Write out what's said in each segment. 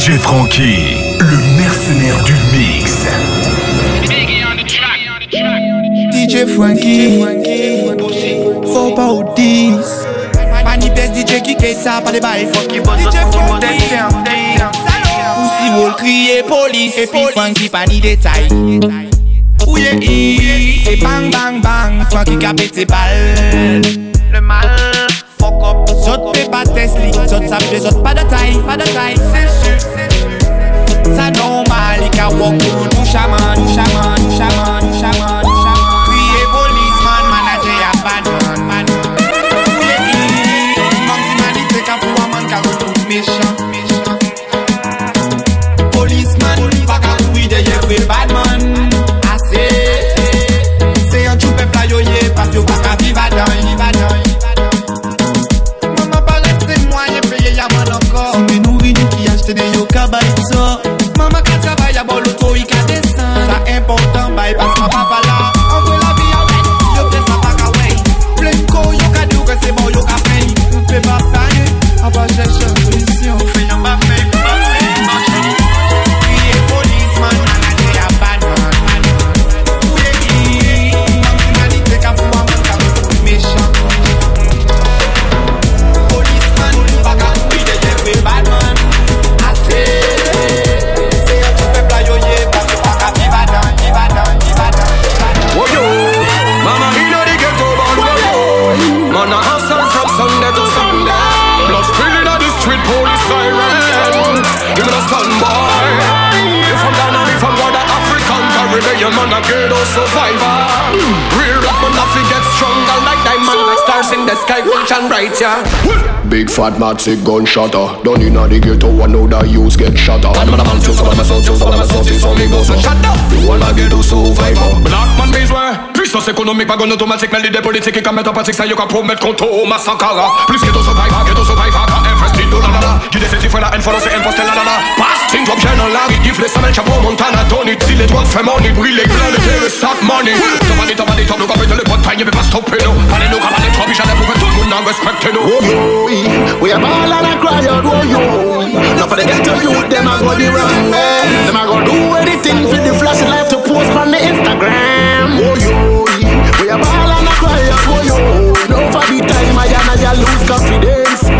DJ Frankie, le mercenaire du mix. DJ Frankie, faut pas au 10. Manifeste DJ qui fait ça, pas les bails. DJ Frankie, Pussy wall crier police. Et puis Frankie pas ni détail. Ouye, c'est bang bang bang. Frankie qui a pété balle. Le mal, fuck up. T'es pas Tesla, ça fait saute pas de taille, pas de taille. C'est sûr, c'est sûr. Ça normal, il ka walk on, nous chaman, nous chaman, nous Big fat massive gunshotter Done inna the ghetto one know the use get shatter. Bad man a man, so some of my sons, so some of my sons, so me go so shut up. The one a ghetto survivor Black man besoin Puissance économique, pas gon automatique Mais l'idée politique qui mettre en pratique Ça y est qu'à promettre contre Oma Sankara Plus ghetto survivor, ghetto survivor La la la ses la haine, follow la la la drop la Gifle chapeau Montana Tony Si les droits fait money Brille Sap money Top top top Nous capite le bataille Mais pas stopper nous nous, que tout le monde en nous Oh yo, we a ball and a cry out, oh yo. Oh. Now for the ghetto youth, them a go the wrong way. Them a go do anything for the flash life to post on the Instagram. Oh yo, we a ball and a cry out, oh yo. Oh. Now for the time I and I lose confidence.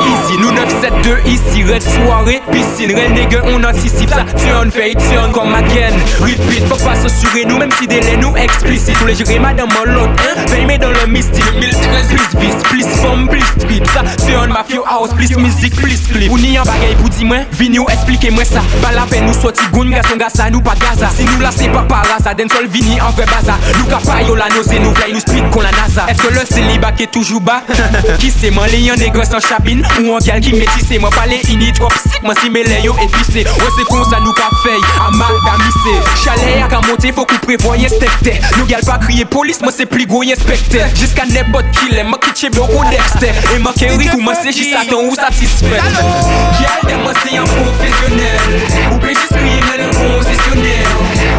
ici Nous 9-7-2 ici Red soirée. Piscine Red nigga on anticipe ça. Turn fait turn comme again Repeat faut pas s'assurer nous Même si délai nous explicite Tous les jours madame en l'autre hein. Veille dans le mystique. 1013 plus vis plus forme plus trip Ça. Turn ma few house plus musique plus clip. Ou ni en bagaille pour dire moi Vini ou expliquer moi ça. Pas la peine nous sorti goun garçon gassa nous pas Gaza. Si nous là c'est pas par hasard Den sol vini en vrai bazar Nous capay yo la nausée nous veille nous split qu'on la NASA Est-ce que le célibat est toujours bas? Qui c'est moi les des gosses en chabine? Ou en gal qui métissé Moi pas les ini trop sick Moi si mes yo épicé Ouais c'est con ça nous qu'a fait Amalgamisé Chalet à qu'à monter faut qu'on prévoie inspecter Nous gal pas crier police Moi c'est plus gros inspecteur Jusqu'à n'importe qui l'aime Moi qui tche bien au Dexter. Et moi qui rit ou c'est juste attend ou satisfait Gal moi c'est un professionnel. Ou peut juste crier mais le concessionnaire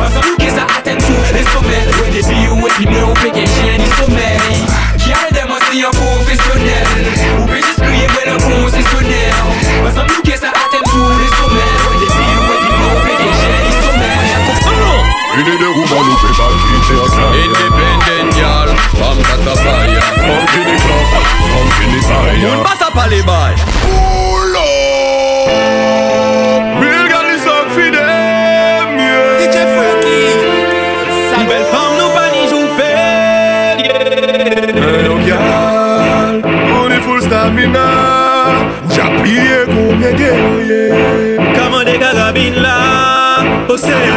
Ensemble nous qui ça atteint tous les sommets. Ouais des filles ouais puis moi on fait qu'un chien du sommeil Gal moi c'est un professionnel. Ou peut juste crier mais le concessionnaire Ensemble nous qui ça atteint tous les sommets Ouais des filles ouais puis moi on fait qu'un chien du sommeil Une idée où on nous fait pas quitter un clan Independent y'all. From Catapaya From là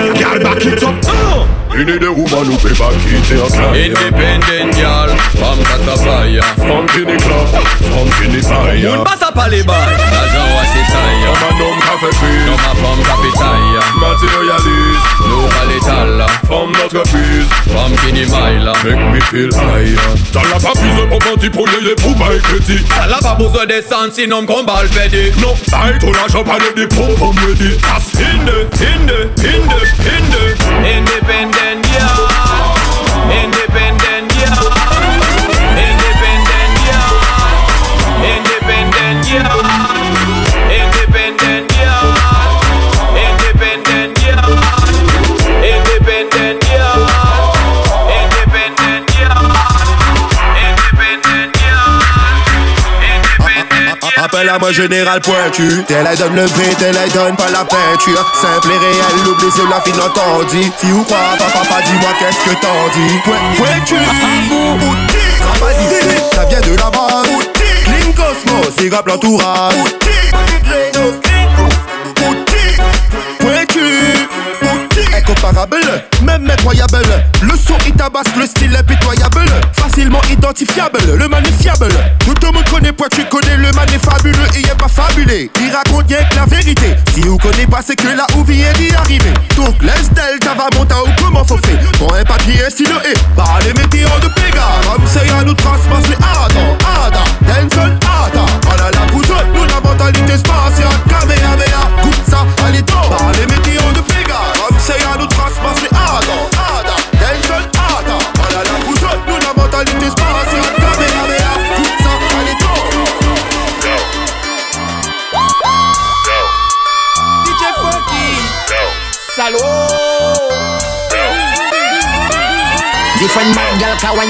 Quitter un clan Independent y'all. From Catapaya From Kini Club. From Kini Fire Moun passe à pas les bails L'agent ouais c'est taille Comme un homme qui fait fuir Non ma femme capitaille Matérialise Nous pas l'étal From notre fuse. Femme qui n'y maille là. Make me feel high T'as la pas plus de petit pour les pour my crédit Elle a pas besoin d'essence sinon qu'on va le Non, ton argent pas des the Independent y'all Independent la main générale pointue. Tel elle donne le vrai, tel elle donne pas la peinture. Simple et réel, l'oubli c'est la fin entendue. Si ou quoi, papa, papa, dis-moi qu'est-ce que t'en dis? Point- Pointu, dire, ça vient de la base. Clean Cosmos, c'est rap l'entourage. Incomparable, même incroyable. Le son il tabasse, le style impitoyable. Facilement identifiable, le man est fiable. Tout le monde connaît Pointu, connaît le man est fabuleux. Il est pas fabulé, il raconte bien que la vérité. Si vous connaissez pas, c'est que là où vient d'y arriver. Donc laisse delta va monter ou comment faut faire. Pour un papier stylo et par les météores de Pégase. Comme c'est à nous transpasse les Adam, Adam.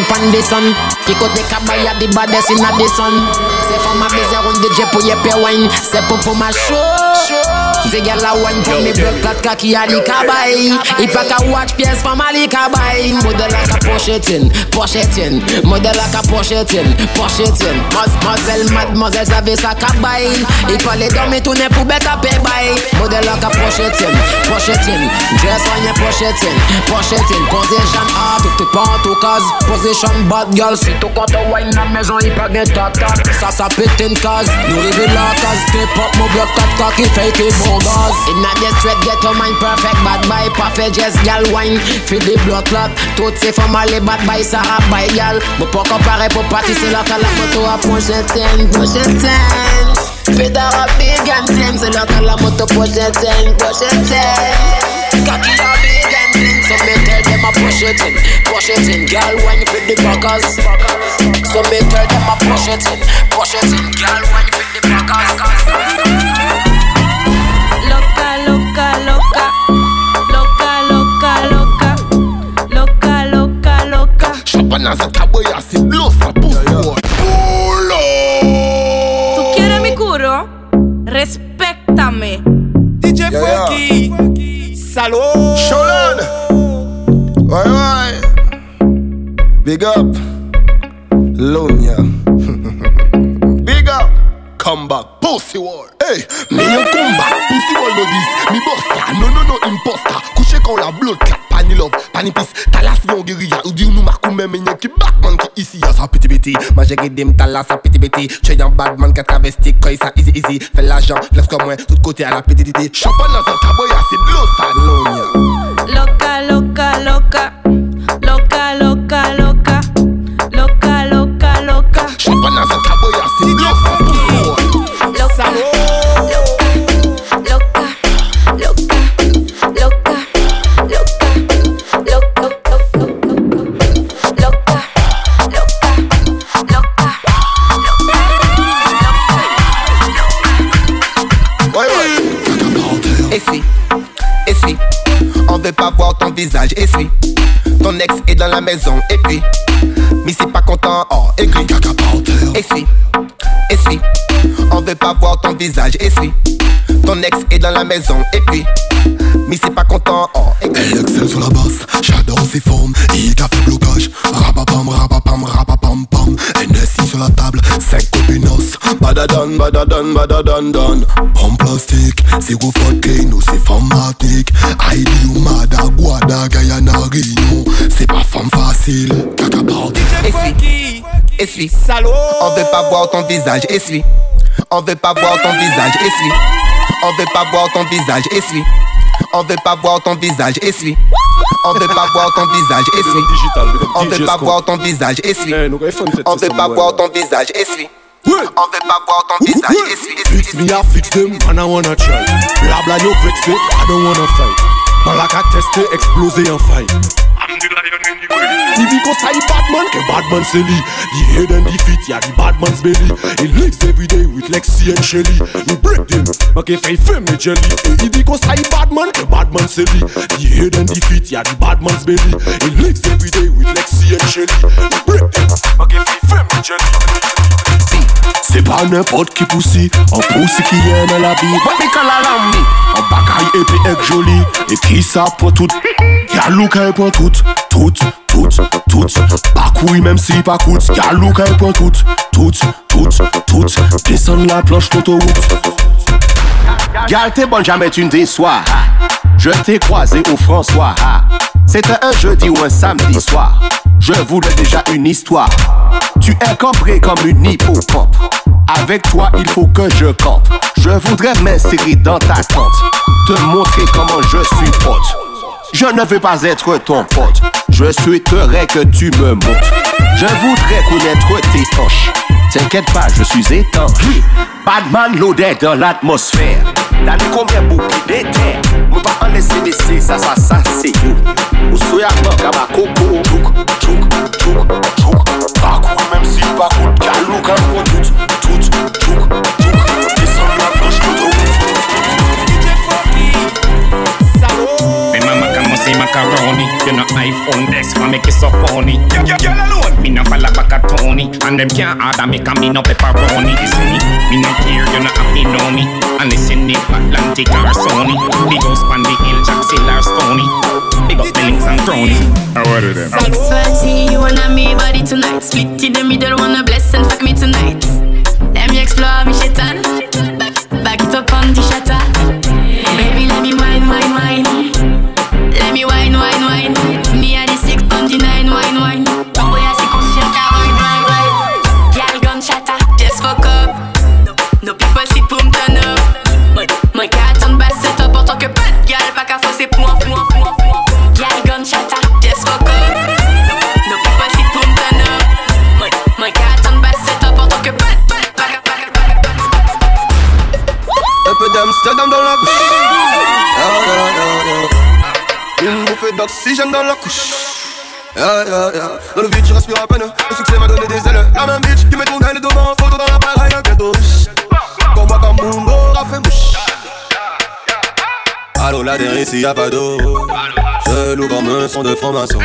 From the sun Qui côté cabaya the baddest in the sun C'est for ma baiser on DJ for your pay wine C'est pour pour ma show Des gars la wine pour mes blocs plat kaki a li kabay Il pas qu'à watch pièce for ma li kabay Modèle like a pochettine, pochettine Modèle like a pochettine, pochettine Mademoiselle, mademoiselle savait sa kabay Il fallait dormir tourner pour bête à pay bay Modèle like a pochettine, pochettine Dress on y'a pochettine, pochettine Posez hard, tout to pas en cause Position. Position bad girl, si tou kote wine nan mezon yi pa gen tatak Sa sa peten kaz, nou rive la kaz Step up mou blok kat kaki fake it bon gaz Inna de straight get your mind perfect. Bad boy perfect yes gal wine. Fi di blood lak, tout se fom ale bad boy sa rap boy gal. Mou po kompare pour pati se la ka la photo. a ponche ten Ponche ten Peta rap big and ten Se la ka la moto ponche ten Ponche ten Kaki a big slim, so me tell them a push it in, push it in, girl when you fit the backers. So me tell them a push it in, push it in, girl when you fit the backers. Loca, loca, loca. Loca, loca, loca. Loca, loca, loca. Champagne dans cette caboya, c'est bleu, ça pousse. ¿Tú quieres mi curo? Respéctame. DJ Funky, salaud. Sholan Big up. Lonia Big up. Come back Pussy wall. Hey Me yo come back Pussy wall no this. Me boss ya No no no imposter. Couché quand la blood clap Pani love Pani peace Talas yon guérilla Ou di nou makou men Men yon ki Batman ki ici Ya sa piti piti Ma j'ai dim Talas sa piti piti Che yon badman Ka travesti Koy sa easy easy. Fais l'argent Flex comme moi Tout côté à la piti Champagne dans cette caboya C'est de l'eau ça Loca, loca, loca. Loca, visage, essuie. Ton ex est dans la maison, et puis. Mais c'est pas content, oh, écrit. Essuie, essuie. On veut pas voir ton visage, essuie. Ton ex est dans la maison, et puis. Mais c'est pas content, oh, écrit. Sur la basse, j'adore ses formes, il a fait blocage. Rapapam, rapapam, sur la table, 5 copinos. Badadan, badadan, badadan, dan. En plastique, c'est gros vodka, nous c'est formatique. Ou Mada, Guada, Guyana, Réunion. C'est pas femme facile, cacapote. Essuie, essuie. On veut pas voir ton visage, essuie. On veut pas voir ton visage, essuie. On veut pas voir ton visage, essuie. On veut pas voir ton visage, essuie. On veut pas voir ton visage, essuie. On veut pas voir ton visage, essuie. On veut pas voir ton visage, essuie. On veut pas voir ton visage, essuie. Fix me, I fix them, and I wanna try. Vex it, I don't wanna fight. Balak a testé, explosé en fight. the lion and the way Di vi kon sa yi ke se li. Di head and di feet ya di badman's belly. He lives every day with Lexi and Shelly. We break them. Mwen ke fey fem e jeli E yi di kon sa yi badman Ke badman se li Di head and di feet Ya di badman's belly. E legs everyday with Lexi and Shelly. Break them Mwen ke fey fem e jeli Se pa nepot ki pousi, an pousi ki ye nan la bi Wap mi kal alam mi An bakay epi ek joli, e ki sa pou tout? Gyalou ka e pou tout, tout, tout, tout. Bakouy menm si pa kout, gyalou ka e pou tout. Tout, tout, tout, desan la planche konto wout Gal, t'es bonne, jamais tu ne déçois. Je t'ai croisé au François. C'était un jeudi ou un samedi soir. Je voulais déjà une histoire. Tu es cambré comme une hippocampe. Avec toi, il faut que je campe. Je voudrais m'insérer dans ta tente. Te montrer comment je suis pote. Je ne veux pas être ton pote. Je souhaiterais que tu me montres. Je voudrais connaître tes hanches. T'inquiète pas, je suis étanche. Badman loaded dans l'atmosphère. Dans les combien bouquets d'éther. Mon pas en laisser laisser, ça, ça, ça, c'est you. Ou soya manque à ma coco. Chouk, chouk, chouk, chouk. Pas même si pas coûte. Galou, quand on tout, tout, chouk, macaroni You know iPhone X for make it so funny Girl, girl, girl alone Me no follow back a Tony And them can't order me Cause me no pepperoni You see me? Me no care You no have to know me And listen it Atlantic or Sony Big house on the hill Jackson or Stony Big up Billings and Crony I order them Sex fancy, you wanna me body tonight. Split in the middle, wanna bless and fuck me tonight. Let me explore me shaitan. Back, back it up on the shatter. Baby, let me wine, wine, wine. Let me wine, wine, nine wine wine. Tomboy a sequence wine wine wine. Gyal gun chata, just fuck up. No people sit pour me turn up. Mon gars bass c'est top en tant que pote Gyal pas qu'à fausser pour en fou en Gyal gun chata, just fuck up. No people sit pour me turn up. Mon gars bass c'est top en tant que Un peu d'Amsterdam dans la bouche. Ah, ah, ah, Une bouffée d'oxygène dans la couche. Ah, ah, ah. Dans le vide, je respire à peine. Le succès m'a donné des ailes. La même bitch qui met ton aile devant. Photo dans l'appareil, un ghetto. Comme moi, comme Mundo, a fait mouche. Allô, la dernière, ici y'a pas d'eau. Je loue comme un son de franc-maçon.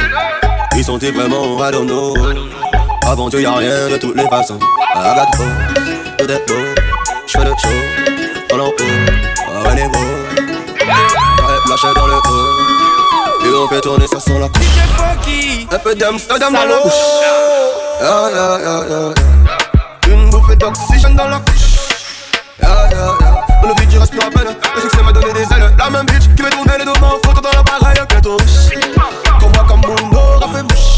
Ils sont-ils vraiment, don't know. Avant Dieu, y'a rien de toutes les façons. Beau, tout est beau. J'fais le show, en haut. Oh, elle est beau. Ouais, lâché dans le haut. Et on fait tourner, ça sent la couche. Un peu d'Amsterdam dans la bouche. Ah, yeah, yeah, yeah. Une bouffée d'oxygène dans la couche. Yeah, yeah, yeah. Dans le vide, je respire à peine. Le succès m'a donné des ailes. La même bitch qui met ton aile devant. Photo dans l'appareil, un ghetto. Comme moi, comme Mundo, fait mouche.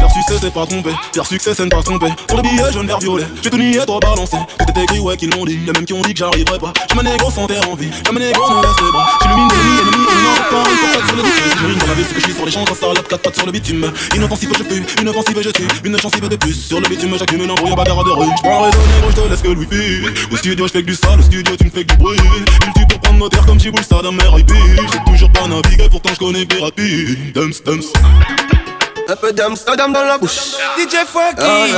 Faire succès c'est pas tromper, faire succès c'est ne pas tromper Pour le billet jaune vert violet, j'ai tout nié toi balancer Tout est écrit ouais qu'ils l'ont dit, y'a même qui ont dit que j'arriverai pas. J'me négro sans terre en vie, j'me négro ne laisse les bras J'illumine l'ennemi, ennemi, ennemi, pareil pour quatre sur le bitume. Dans la ce que je suis sur les champs, quand ça salope, quatre pattes sur le bitume. Inoffensif je fuis, inoffensif je tue, une chansive de plus Sur le bitume. J'accumule un brouillard de rue. J'prends réseau négro, j'te laisse que le wifi Au studio j'fais que du sale, au studio tu me fais que du bruit. Il pour prendre nos terres comme Saddam RIP J'ai toujours pas navigué, pourtant j'connais des Dumps, dumps Un peu d'Amsterdam dans la bouche. DJ Funky. Back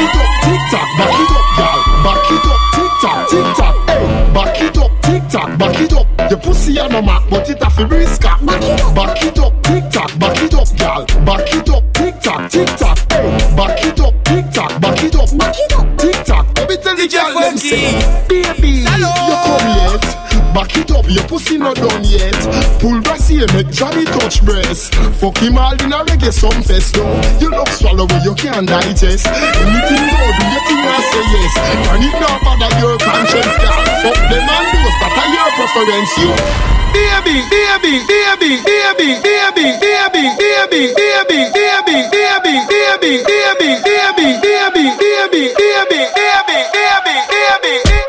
it up, tick tock, back it up, y'all. Back it up, tick tock, tick tock, hey. Back it up, tick tock, back it up. Your pussy a no mark, but it a fi risk up. Back it up, tick tock, back it up, girl. Back it up, tick tock, tick tock. Hey, back it up, tick tock, back it up, back it up, tick tock. Let me tell the DJ girl them Funky. say, baby, you come yet? Back it up, your pussy not done yet. Pull brassy and make Johnny touch breast. Fuck him all in a reggae some fest though. You love swallow where you can't digest. Anything go, do you think I say yes? And it not bother your conscience, girl. Fuck them and those that are your preference, you. Baby, Baby, baby, baby, baby, baby, baby, baby, baby, baby, baby, baby, baby, baby, baby, baby, baby, baby, baby,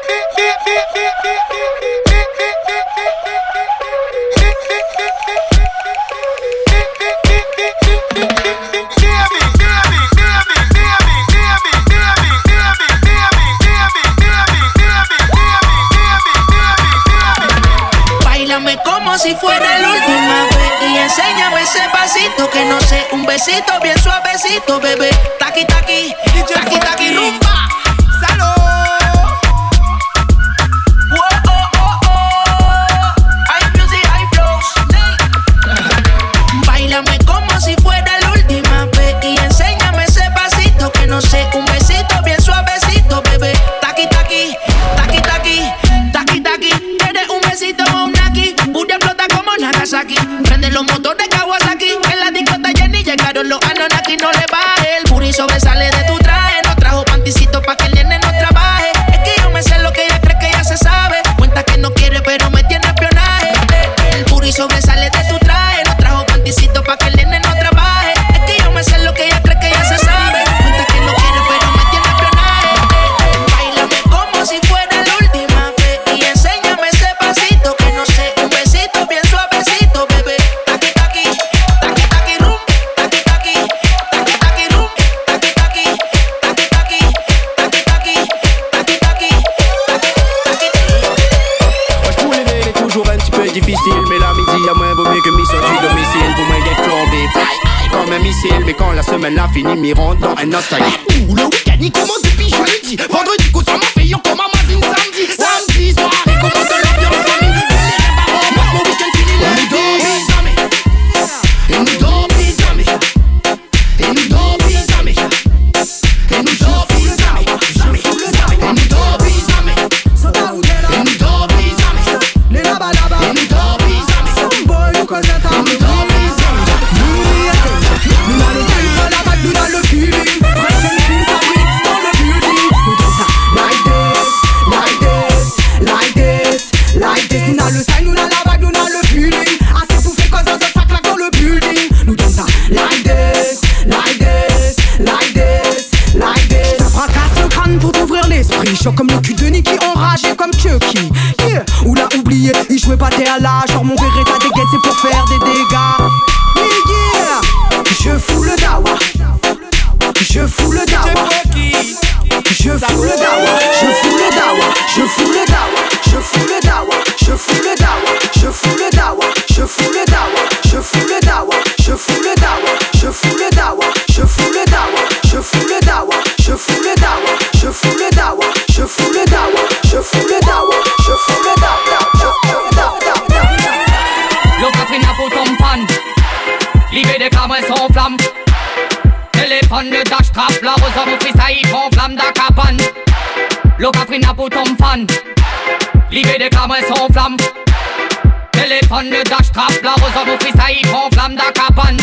si fuera la última vez y enséñame ese pasito que no sé, un besito bien suavecito, bebé. Taqui taqui, taqui taqui rumba. la semaine a fini, m'y rentre dans un instant. Ouh, le week-end il commence, et puis je lui dis Vendredi, consomment payant comme maman. Flamme. Téléphone de dash trap La rose ça y prend flamme da cabane.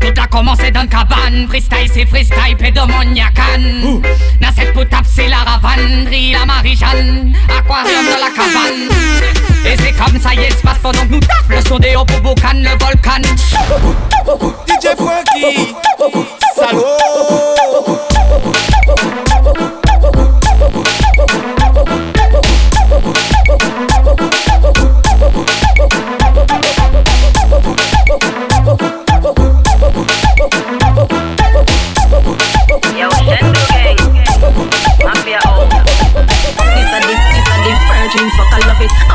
Tout a commencé dans le cabane, freestyle c'est freestyle, pédomoniacan Dans cette potable c'est la ravanerie, la Marie-Jeanne Aquarium dans la cabane. Et c'est comme ça, se passe pendant que nous taffes Le son des Hobobocan, le volcan. DJ Frankie, salaud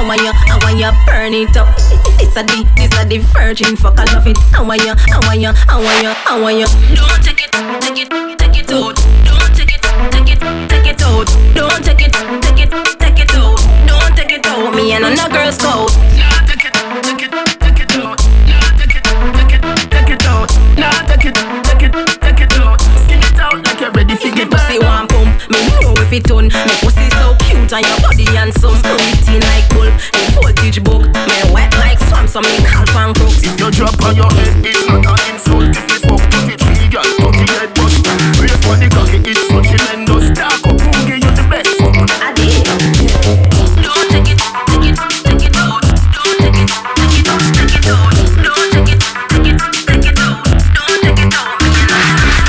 want you, I want you burn it up. This a the, this a the virgin fuck, I love it. I want you, I want you, I want you, I want you. Don't take it, take it, take it out. Don't take it, take it, take it out. Don't take it, take it, take it out. Don't take it out. Me and another girl's code. Nah, take it, take it, take it out. Nah, take it, take it, take it out. Nah, take it, take it, take it out. Skin it out like you're ready to get pussy one pump. Me know if it done. Me pussy so cute and your body handsome. Pretty like bull. Me voltage book. Me wet like swamp, so me calf and crook. If you drop on your head, it's not an insult If it's fuck to the tree, girl, cocky head bust Brace for the cocky, it's so tremendous Dark up, who give you the best fuck? I did. Don't take it, take it, take it out. Don't take it, take it, take it out. Don't take it, take it, take it out. Don't take it out.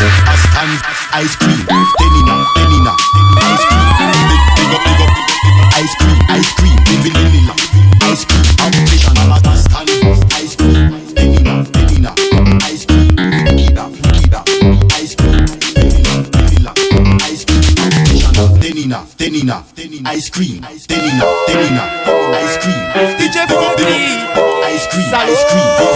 I stand ice cream, cream, ice cream, Delina, Delina, ice cream. DJ Funky, ice cream, ice cream.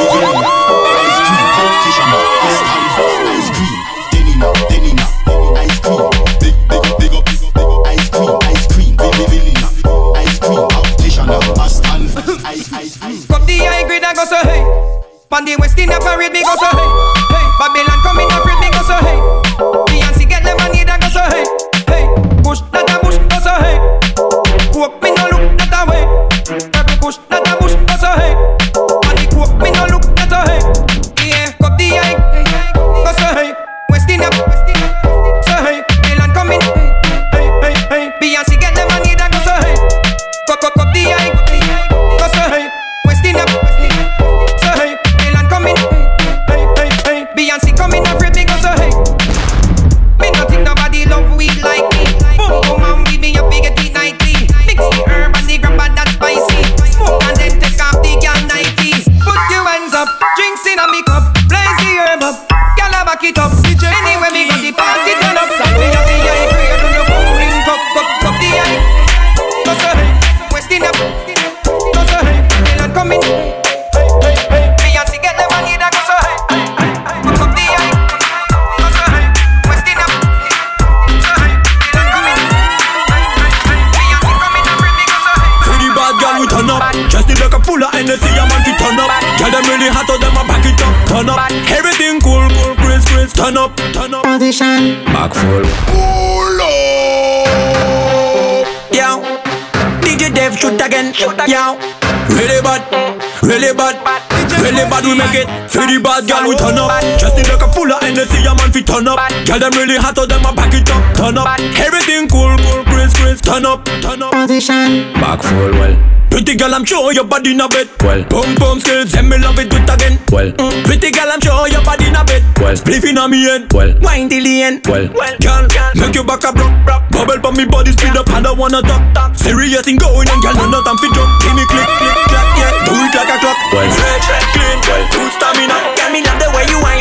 it. See the bad girl, we turn up. Dressing like a full of energy, a man fi turn up. Girl, them really hot, so them a pack it up. Turn up. Everything cool, cool, crisp, crisp. Turn up, turn up. Position. Back full well. Pretty girl, I'm sure your body in a bed. Well. Boom, boom, skills, and me love it, do it again. Well. Mm. Pretty girl, I'm sure your body in a bed. Well, spliff inna me head. Well, wine till the end. Well, well, girl, make your back a block, block. Bubble pop me body speed up, and I wanna talk, talk. Serious thing going on, girl, no time for drop. Give me click, click, clack, yeah, do it like a clock. Well, fresh, clean, well, good stamina. Got me love the way you want.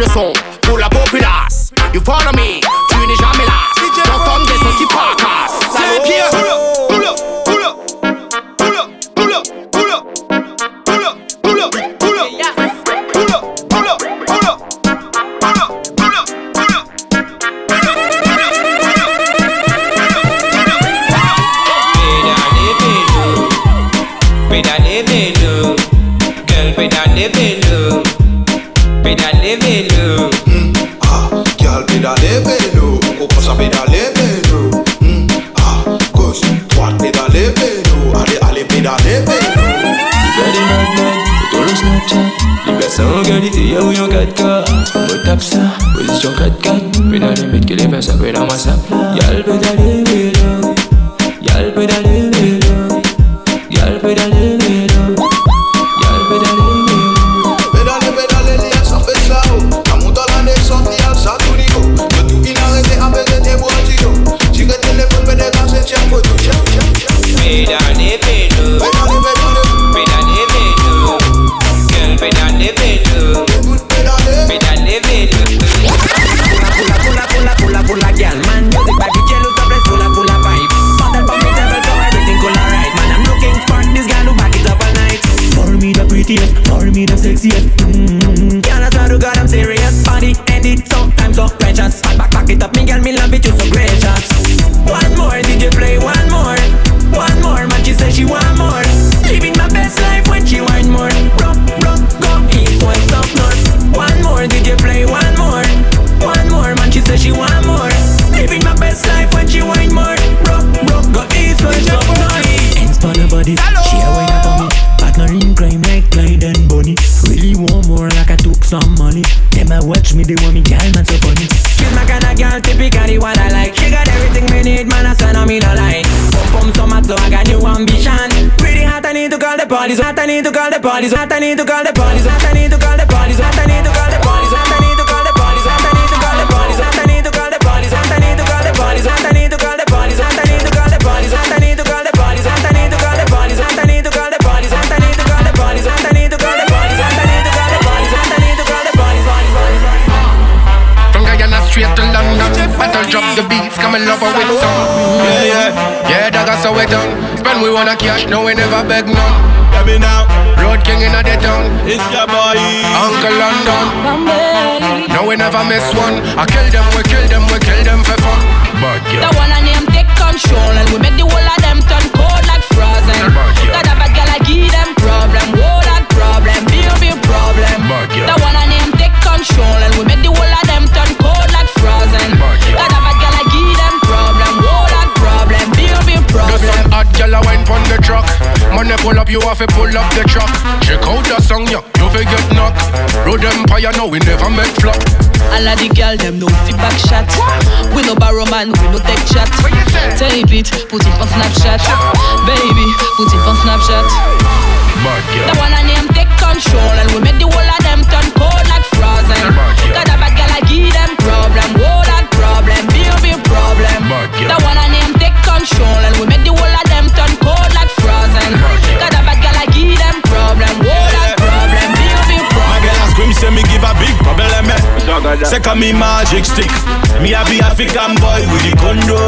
le son pour la populace. You follow me, tu n'es jamais là. J'entends des sons qui fracassent. C'est bien. Pull. Pedale girl, pedale. pedale vélo. Oh. Mm, mm-hmm. ah, girl, pédale vélo. Pourquoi sa pédale vélo? Ah, gauche, droite, pédale vélo. Oh. ale ale pédale vélo. Oh. Ready, mad, mad, tout le Snapchat. Y'a où y'en 4K. On tap sa position 4-4. Pédale, mettre que les personnes pédale, moi ça. Y'a pédale polizo, tá lindo, girl, the polizo, tá lindo, girl, the polizo. Drop the beats, come and love her with some. Yeah, yeah, yeah, that got so we done. Spend we wanna cash, no we never beg none. Yeah, me now Road king in the town. It's your boy. Uncle London. No we never miss one. I kill them, we kill them, we kill them for fun. Bad The one and name take control and we make the whole of them turn cold like frozen. Got a girl a wine pon the truck Money pull up, you have to pull up the truck Check out the song, yeah, you fi get knock Road Empire, no, we never make flop All of the girl them no feedback shot. We no borrow man, we no take chat. Tape it, put it on Snapchat. Baby, put it on Snapchat. Bad The one and name take control and we make the whole of them turn cold like frozen. Got a bad girl, I give them problem, whole lot problem, big big problem. The one and name control and we make the whole of them turn cold like frozen. Got a bad girl, I give them problem, whole lot problem, big big My girl a scream say me give a big problem eh. Second me magic stick. Me a be African boy with the condo.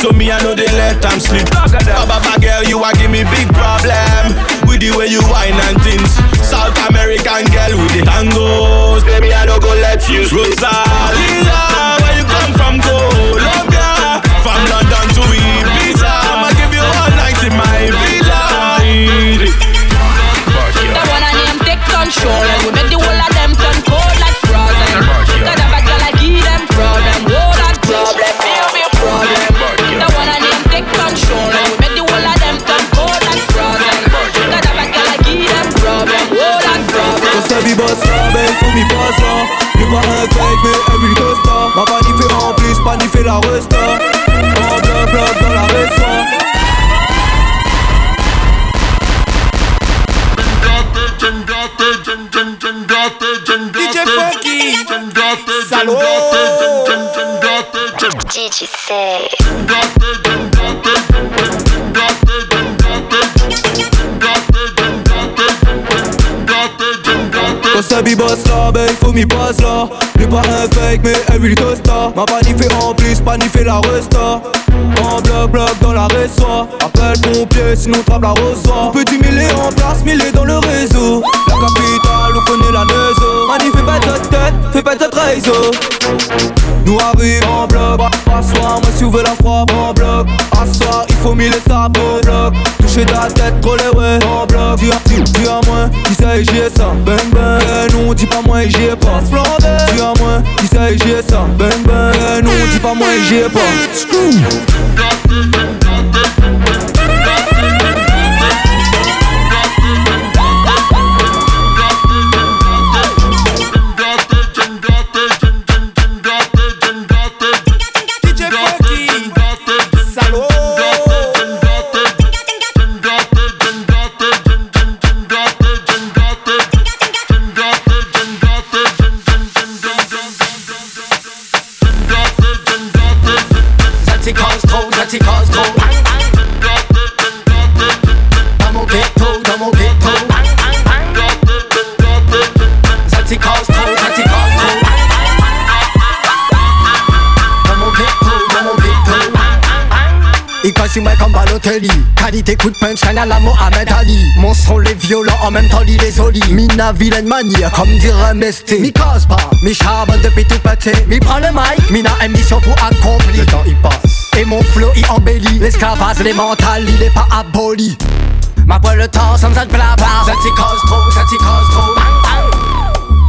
So me I know they let them sleep Baba girl you a give me big problem? With the way you whine and things. South American girl with the tangos. Baby I don't go let you Rosalia where you come from Colombia ça vit boss là, ben faut m'y passe là J'ai pas un fake mais un huile tosta Ma panif fait en plus, panif fait la resta En bloc bloc dans la restaurant DJ Funky. Salaud. DJ ça vit boss là, ben faut m'y passe là. J'ai pas un fake mais un huile tosta Ma panif fait en plus, panif fait la resta. En bloc bloc dans la restaurant Appelle pompier sinon trappe la reçoit On peut du mêler en place, mêler dans le réseau. La capitale, on connaît la nezo Mani fais pas de tête, fais pas de réseau Nous arrivons en bloc. Assoir, moi si vous la frappe en bloc. Assoir, il faut mille sables en bloc. Toucher ta tête, les ouais en bloc. Dis à, dis, dis à moi, qui sait j'y ai ça. Bang bang, eh non dis pas moi j'y ai pas. Dis à moi, qui sait j'y ai ça. Bang bang, eh non dis pas moi j'y ai pas. Screw Ikashi moi comme Balotelli. Qualité coup de punch, rien à la Mohamed Ali. Mon son les violents, en même temps il les oli. Mina vilaine manie, comme dirait Mesté. Mi cause pas, mi charbonne depuis tout pété. Mi prend le mic, mina émission pour accomplir. Le temps il passe. Et mon flow il embellit. L'esclavage, les mentales, il est pas aboli. Ma poêle le temps, sans me blabla. Ça t'y cause trop, ça t'y cause trop.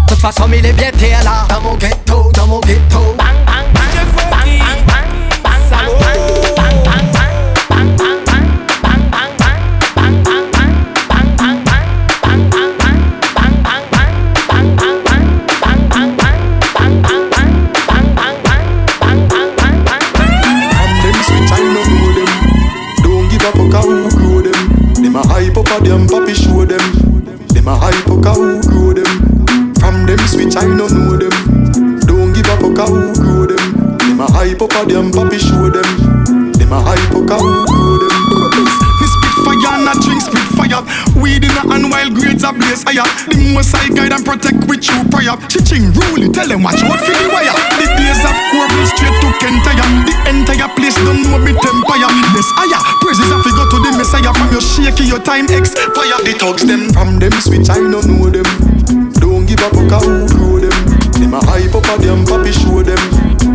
De toute façon, il est bien là. Dans mon ghetto, dans mon ghetto. Up a them, papi show them. Them a hype up a who them. Me spit fire and I drink spit fire. Weed in a hand while grades are blaze higher. The most I guide and protect with you prior. Chiching rule, tell them watch out for the wire. The days of Corbin straight to Kentire. The entire place don't know bit empire. Yes, higher. Praises to go to the Messiah from your shaky, your time expire. The thugs them From them switch, I no know them. Don't give a fuck how who grow them. Them a hype up a them, papi show them.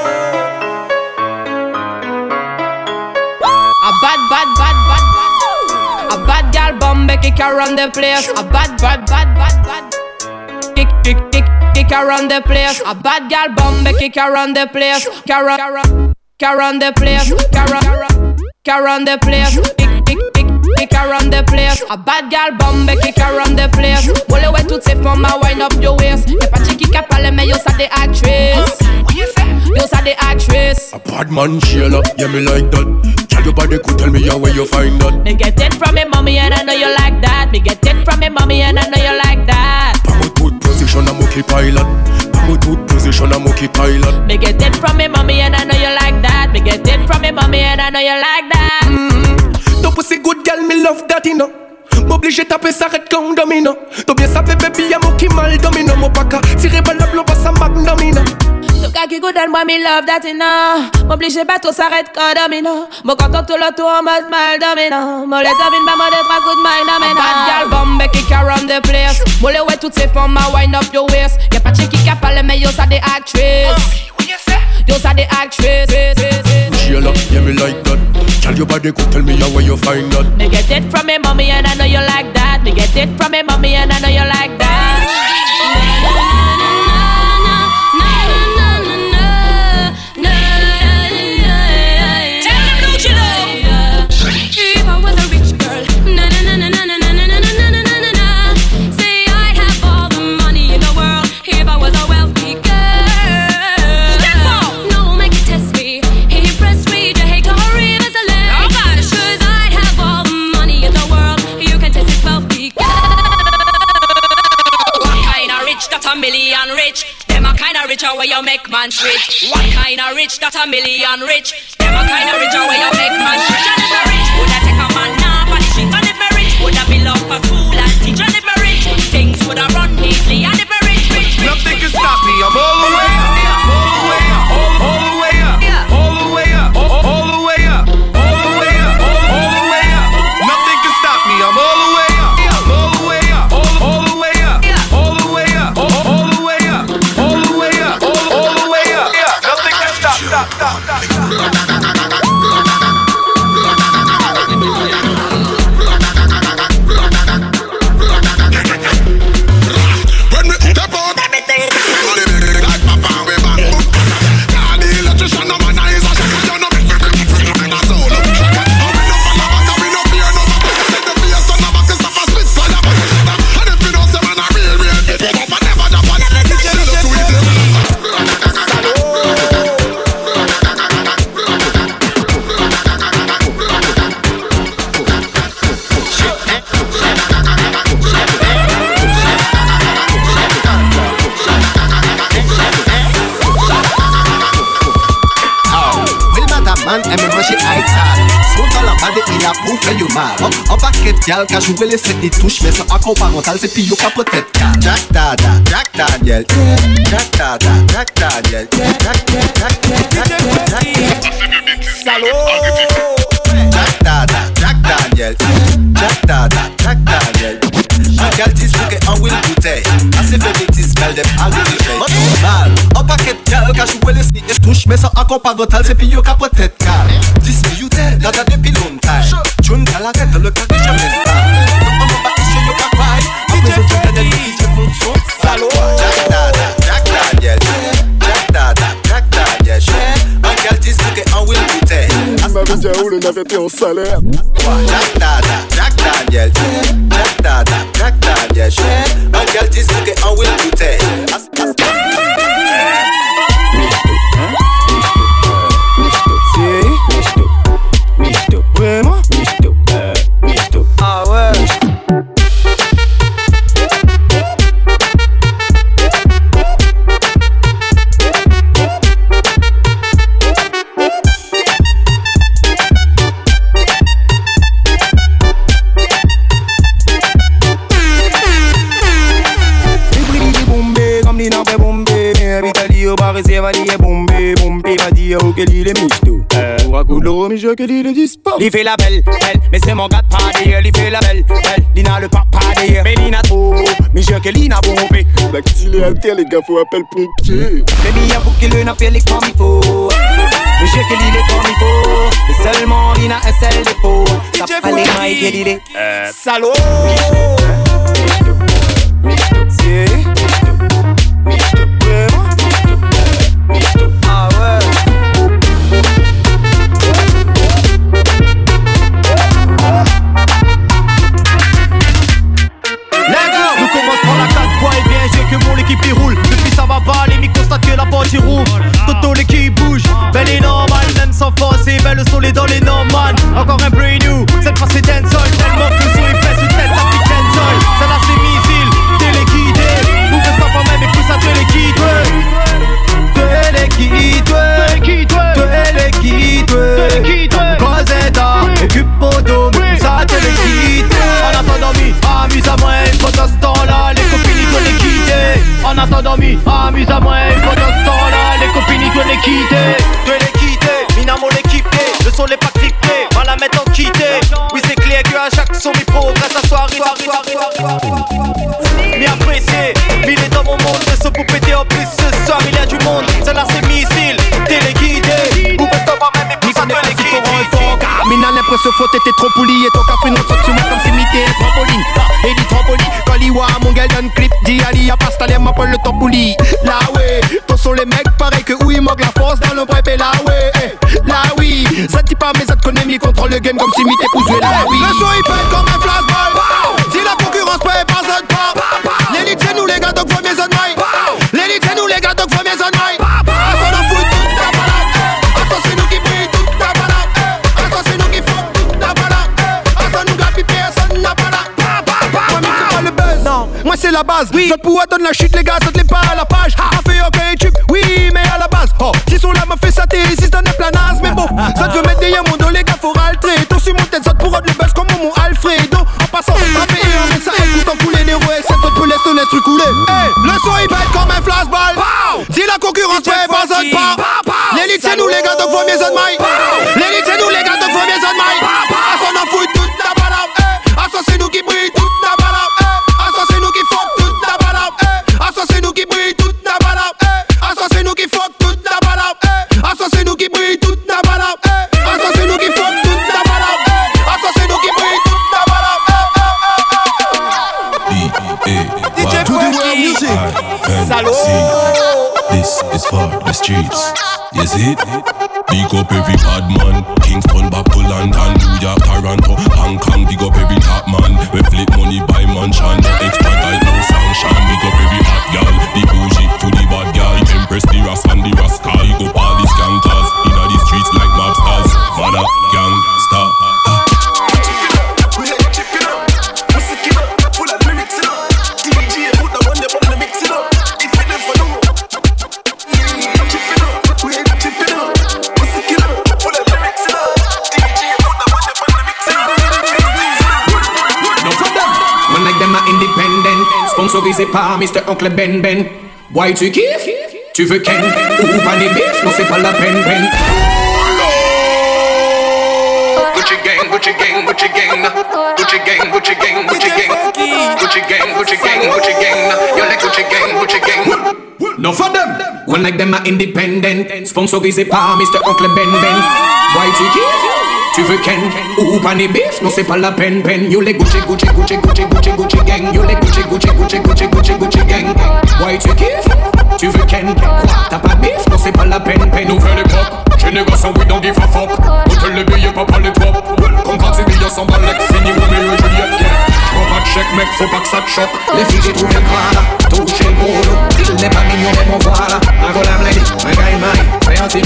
bad gal bomb kick around the place. A bad, bad, bad, bad, bad. Kick, kick, kick, kick around the place. A bad gal bomb kick around the place. Kick Car, car, car around the place. Car, car, car around the place kick kick kick the place A bad gal bombe qui run the place Molle ouais toutes ces formes à wind up your waist Y'a pas de qui qui parle mais yo ça des actrices Yo ça des actrices A bad man Sheila, yeah me like that. Tell your body could tell me yeah, where you find that. Me get it from me mommy and I know you like that. Me get it from me mommy and I know you like that. Pamut put position a monkey pilot. Pamut put position a monkey pilot. Me get it from me mommy and I know you like that. Me get it from me mommy and I know you like that. Mm-hmm. Ton pussy good girl, me love that you know. M'oblige taper s'arrête quand domino. T'as bien savait baby y'a mon qui mal domino. Mon paka tiré par la bloc ça magnamina. Tout cas qui good and moi me love that you know. M'oblige bateau s'arrête quand domino. Mon content tout tour en mode mal domino. Mon let up in ma mode trois coups de main domino. Bad girl bombe qui can run the place. Molle ouais toutes ces formes à wind up your waist. Y'a pas de qui parle mais yo ça des actrices. Yo ça des actrices. Sheila, yeah me like that. Tell your body could tell me yeah, where you find that. Me get it from me mommy and I know you like that. Me get it from me mommy and I know you like that. Million rich? Them a kind of richer where you make man switch. What kind of rich that a million rich? Them a kind of richer where you make man switch. And rich, would I take a man off on the street? And if rich, would I build up a school and teach? And if rich, things would I run neatly. And if rich, rich, rich, Nothing can stop me. I'm all the way Gal, ka joué les sept des touches Mais yo ka Jack Dada, Jack Daniel Jack Dada, Jack Daniel. Jack, Jack, Jack, Jack, Jack, Dada, Jack Daniel. Jack Dada, Jack Daniel. Un gal dis que en will bouteille Assez ah, fait bêtise, gal dem a gros effet Moi tout mal, en paquet gal, ka joué les sept des touches Mais sans accord parental, c'est puis yo ka peut-être dada dit où le navette en salaire Jack Dada, Jack Daniel mais je que l'île est dispo Il fait la belle, belle, mais c'est mon gars de d'ailleurs. Il fait la belle, belle, il n'a le pas pas d'ailleurs. Mais il n'a trop, mais je que l'il n'a bombé. La qu'il est alter, les gars, faut appeler pompier Mais il y a pour qu'il n'a fait les comme il faut. Mais je que l'il est comme il faut. Et seulement il n'a un seul défaut. Ça pas les mailles que l'il est. Salaud! Sans force et belle sont les dans les normales. Encore un brand new, cette fois c'est dancehall, tellement que le son est fait sous tête, ça pique dancehall. Ça là c'est missile, téléguidé, que ça pas même et ça Cosetta. En attendant, mi, amuse à moi, pendant ce temps-là, les copines ils doivent les quitter. En attendant, mi, amuse à moi, pendant ce temps-là, les copines ils doivent les quitter. Le son n'est pas crypté, va la mettre en quitté. Oui, c'est clair que à chaque son mi progresse à soirée. Mi apprécié, il est dans mon monde, de ce pour péter en plus ce soir, il y a du monde. Celle-là c'est missile, téléguidé, ou reste pas même, et puis ça te Mina l'impression faut t'étais trop poli Et ton café non saute sur moi comme si m'était un trampoline. Ah, Et dit trampoline Quand l'iwa mon gars clip Dit Ali a pas stallé m'appelle le tampouli Là ouais Ton sont les mecs pareil que oui Manque la force dans le bref et là ouais. Là pas mais ça te connaît Mi contrôle le game comme si m'était poussé là oui Le son il pète comme un flashball c'est la base. Oui, notre pouvoir donne la chute les gars, ça te l'est pas à la page. On fait aucun tube, oui mais à la base. Oh, si son là m'a fait ça t'es ici t'en es planase Mais bon, ça te veut mettre derrière mon dos les gars faut ralter Ton sur mon tête ça te pourra de le buzz comme mon Alfredo. En passant, rapper et en mettre ça écoute en couler des roues Cette pour laisser ton instru couler. Hey, le son il pète comme un flashball. Si la concurrence peut pas zone pas L'élite c'est nous les gars donc faut mieux zone maille You see it? Big up every Sponsorisé par Mr. Oncle Ben Ben. Why tu kiffes Tu veux Ken ou pas des bifs Non c'est pas la peine peine. Gucci gang, Gucci gang, Gucci gang, Gucci gang, Gucci gang, Gucci gang, Gucci gang, Gucci gang, Gucci gang. You like Gucci gang, Gucci gang. No for them. One like them are independent. Sponsorisé par Mr. Oncle Ben Ben. Why tu kiffes Tu veux Ken ou pas des bifs Non c'est pas la peine peine. You like Gucci, Gucci, Gucci, Gucci, Gucci, Gucci gang. You like Gucci, Gucci, Gucci, Gucci, Gucci, Gucci gang. Why tu kiffes? Tu veux Ken? Quoi? T'as pas bif Non c'est pas la peine peine. Nouvelle époque. Génération we don't give a fuck. Hôtel les billets, pas les top. Comprends tes billets sans balèque. Fini Roméo et Juliette, yeah. Prends pas de chèque, mec, faut pas que ça te choque. Les filles, j'ai trouvé le bras Touché le boulot. L'ai pas mignon, mais mon voilà. Un gars la bled, un gars il maille. Fais un petit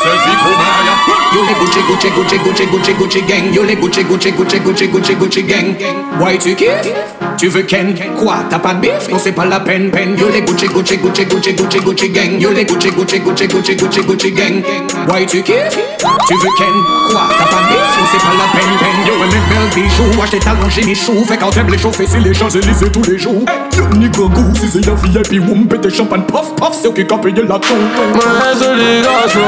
Selfie Kumaya You le Gucci Gucci Gucci Gucci Gucci Gucci gang You le Gucci Gucci Gucci Gucci Gucci Gucci gang Why tu kiffes Tu veux Ken Quoi T'as pas de bif Non c'est pas la peine peine You le Gucci Gucci Gucci Gucci Gucci Gucci gang You le Gucci Gucci Gucci Gucci Gucci Gucci gang Why tu kiffes Tu veux Ken Quoi T'as pas de bif Non c'est pas la peine peine Yo les belles bijoux Acheter talons j'ai mes choux Fait quand t'aimes les chauffer c'est les Champs-Élysées tous les jours Yo nigga goût Si c'est la VIP Woum pété champagne Puff puff C'est qui qu'a payé la tonton Ouais joli garçon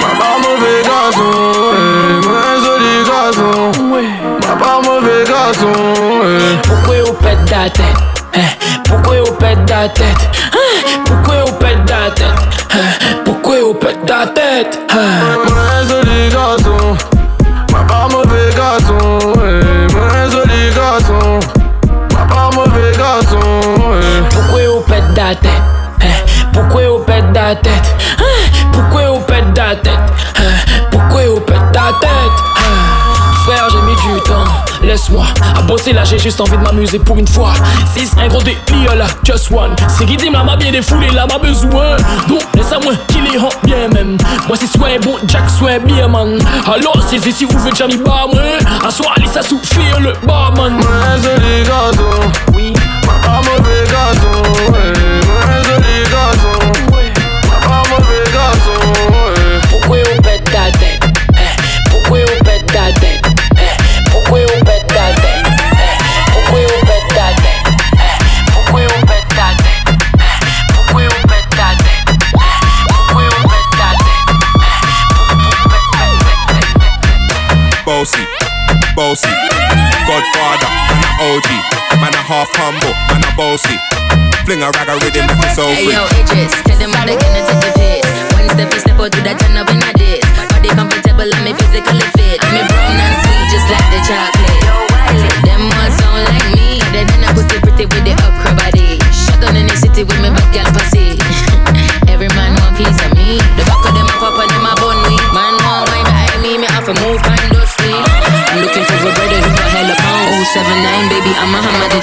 Papa mauvais garçon, eh, moi joli garçon. Papa mauvais garçon. eh. Pourquoi vous pète la tête hein? Pourquoi vous pète la tête hein? Pourquoi vous pète la tête hein? Pourquoi vous pète la tête hein? Moi joli garçon. Papa mauvais garçon. eh, Moi joli garçon. Papa mauvais garçon. eh. Pourquoi vous pète la tête? Pourquoi vous pète la tête bosser là j'ai juste envie de m'amuser pour une fois. 6 un gros délire là just one. C'est qui dit m'a bien défoulé là m'a besoin. Donc laisse à moi qu'il est rend bien même. Moi c'est soit bon Jack soit bien man. Alors c'est ici vous faites jamais pas moi. Un soir allez ça souffrir le barman. Moi joli garçon. Oui. Papa mauvais garçon. eh, half humble, man a bossy. Fling a rag a rhythm, it's so Hey free. yo, Idris, tell them how they gonna take the piss. One step, you step out to that turn up in my dick. Body comfortable, I'm me physically fit. I'm me brown and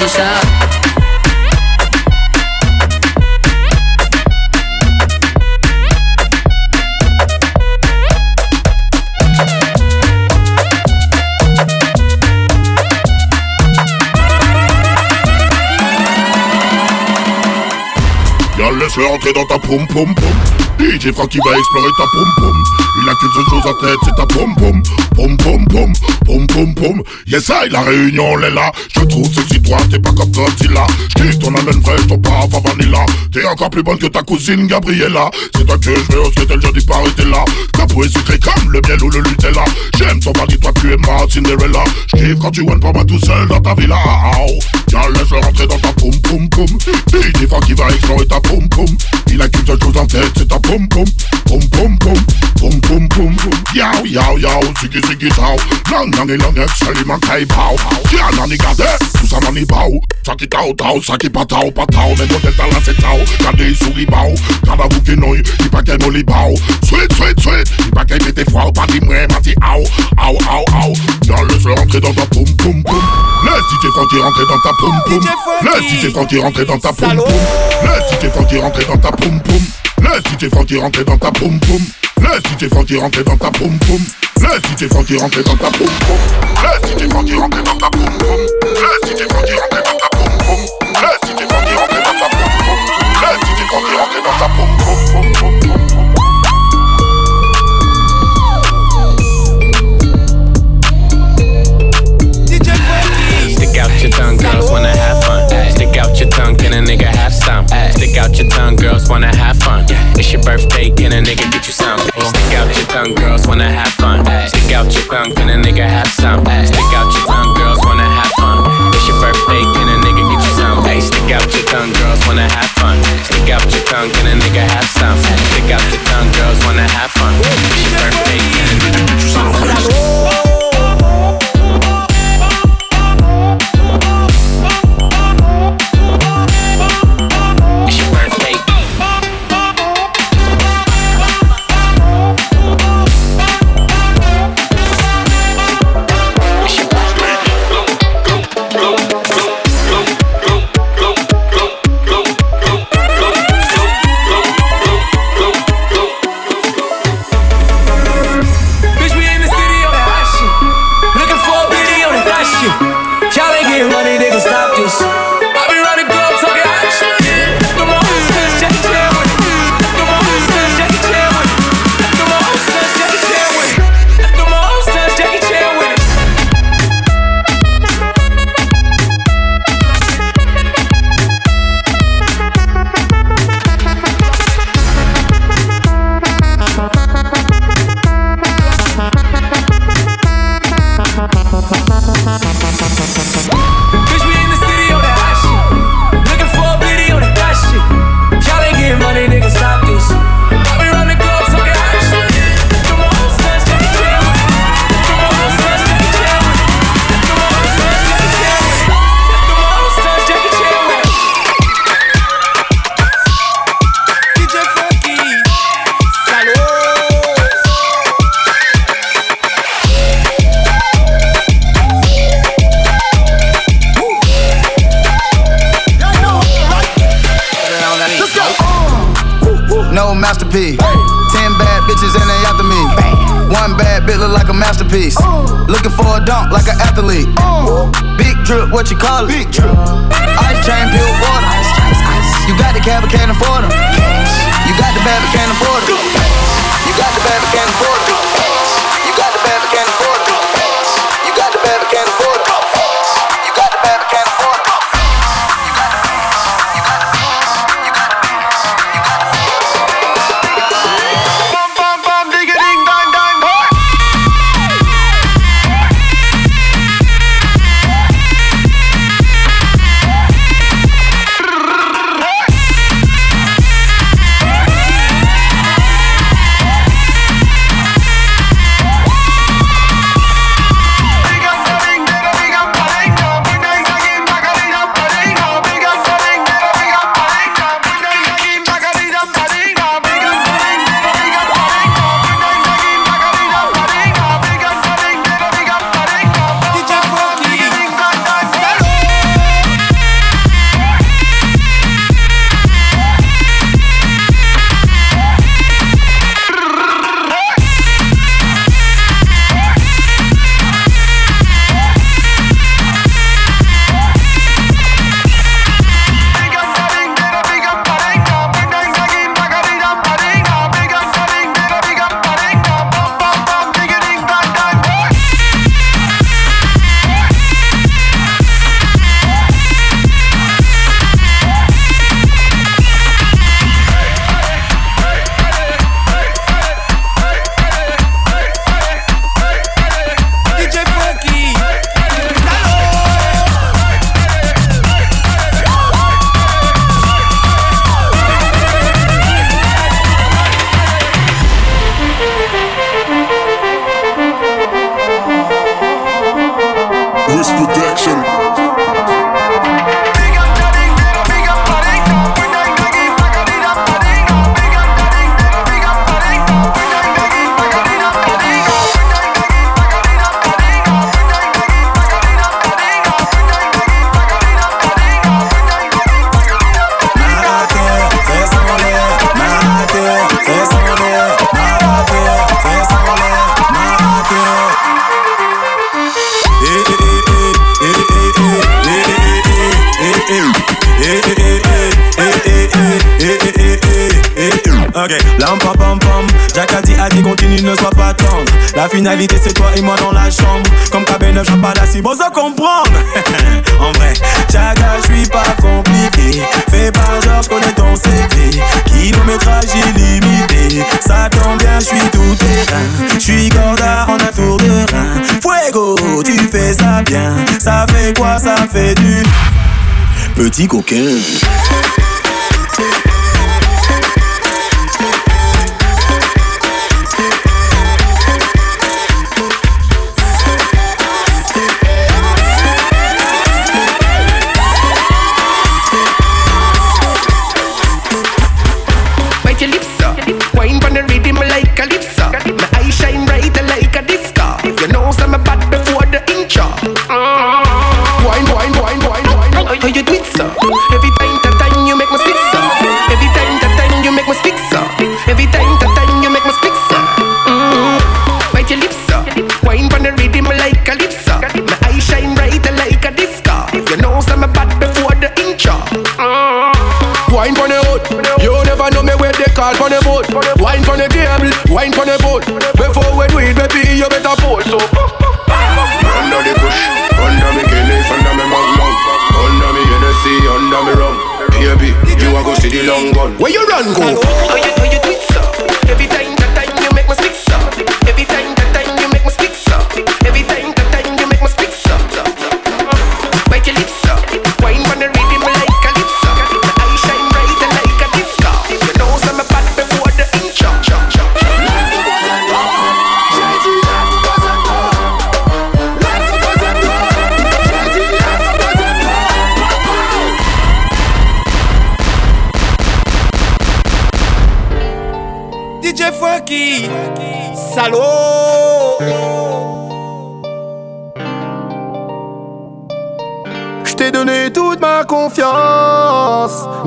Y'a laisse-le entrer dans ta poum poum poum. DJ Frankie va explorer ta poum poum. Il a qu'une seule chose en tête, c'est ta poum poum. Poum poum poum, poum poum poum. Yes, I, la réunion, on est là. Je trouve ceci, toi, t'es pas comme Godzilla. J'kiffe ton amène fraîche, ton parfum vanilla. T'es encore plus bonne que ta cousine Gabriella. C'est toi que je veux, au skate, je dis pas arrêter là. Ta peau est sucrée comme le miel ou le Nutella. J'aime ton body, toi, tu es ma Cinderella. J'kiffe quand tu wines pas moi tout seul dans ta villa. Y'a laisse-le rentrer dans ta poum poum poum. DJ Frankie va explorer ta poum poum. Il a qu'une seule chose en tête, c'est ta poum poum. Poum poum poum, boom. Boom Yow yow yow Ziggy ziggy tau Lang lang lang lang Sally man kai pau Kia na ni gade? Susa man ni pau Saki tau tau Saki pa tau pa tau Men mo delta la se tau. Gade suri pau Kada wuki noi I pa kai moli pau Sweet sweet sweet. I pa kai mete fwa Pa di mwe ma ti au. Au au au. Dans le fleur entrer dans ta poum poum poum. Laisse DJ Frankie rentrer dans ta poum poum. Laisse DJ Frankie rentrer dans ta poum poum. Laisse DJ Frankie rentrer dans ta poum poum. Laisse DJ Frankie rentrer dans ta poum poum. Laisse DJ dans ta poum poum. Laisse DJ Frankie rentrer dans ta poum poum. Laisse DJ dans ta poum poum. Laisse DJ Frankie rentrer dans ta poum poum. Laisse DJ dans ta poum poum. Dans ta poum poum. Stick out your tongue, girls wanna have a nigga have some? Ay. Stick out your tongue, girls wanna have fun. Yeah. It's your birthday, can a nigga get you some? Ay. Stick out your tongue, girls wanna have fun. Ay. Stick out your tongue, can a nigga have some? Ay. Stick out your tongue, girls wanna have fun. It's your birthday, can a nigga get you some? Ay. Stick out your tongue, girls wanna have fun. Stick out your tongue, can a nigga have some? Ay. Stick out your tongue, girls wanna have fun. It's your birthday, can a nigga get you some? Ça fait quoi? Ça fait du petit coquin.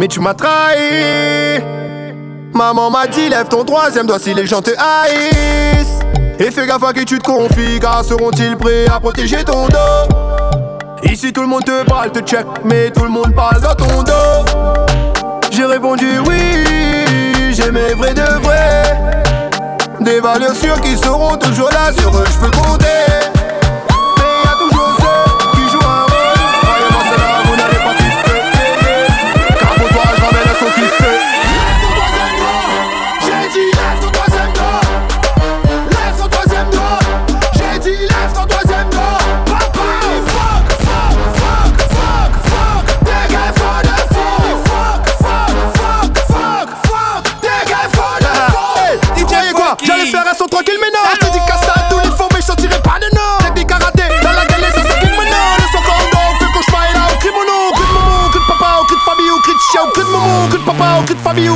Mais tu m'as trahi. Maman m'a dit lève ton troisième doigt si les gens te haïssent. Et fais gaffe à qui tu te confies, car seront-ils prêts à protéger ton dos? Ici tout le monde te parle, te check, mais tout le monde parle dans ton dos. J'ai répondu oui, j'ai mes vrais de vrais. Des valeurs sûres qui seront toujours là, sur eux je peux compter.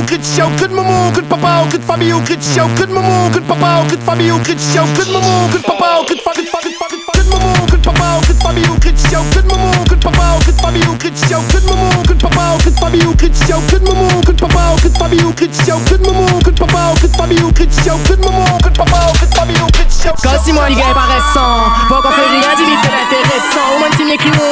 good show, good momo, good papa, good famille, good show, good momo, good papa, good famille, good show, good momo, good papa. Fabi ou que de maman, que de que de que de maman, que. Quand si moi l'gars est paraissant, pas qu'on rien intéressant. Au moins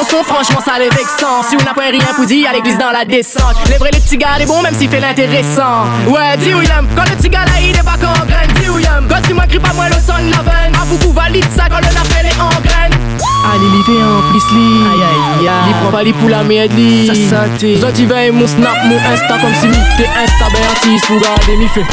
sont franchement ça les vexant. Si on n'a pas rien pour dire, à l'église dans la descente. Les vrais les petits gars, les bons même s'il fait l'intéressant. Ouais, dis William, quand le petit gars là il pas en graine, dis William. Quand si moi crie pas moi le son de la veine, ça quand le n'a fait les en graine. Allez, les fait en plus, li Aïe, aïe, aïe. Li prend pas li pour la merde, li Ça, ça, t'es mon snap, mon insta Comme si mi t'es insta, ben assis pour garder mi fait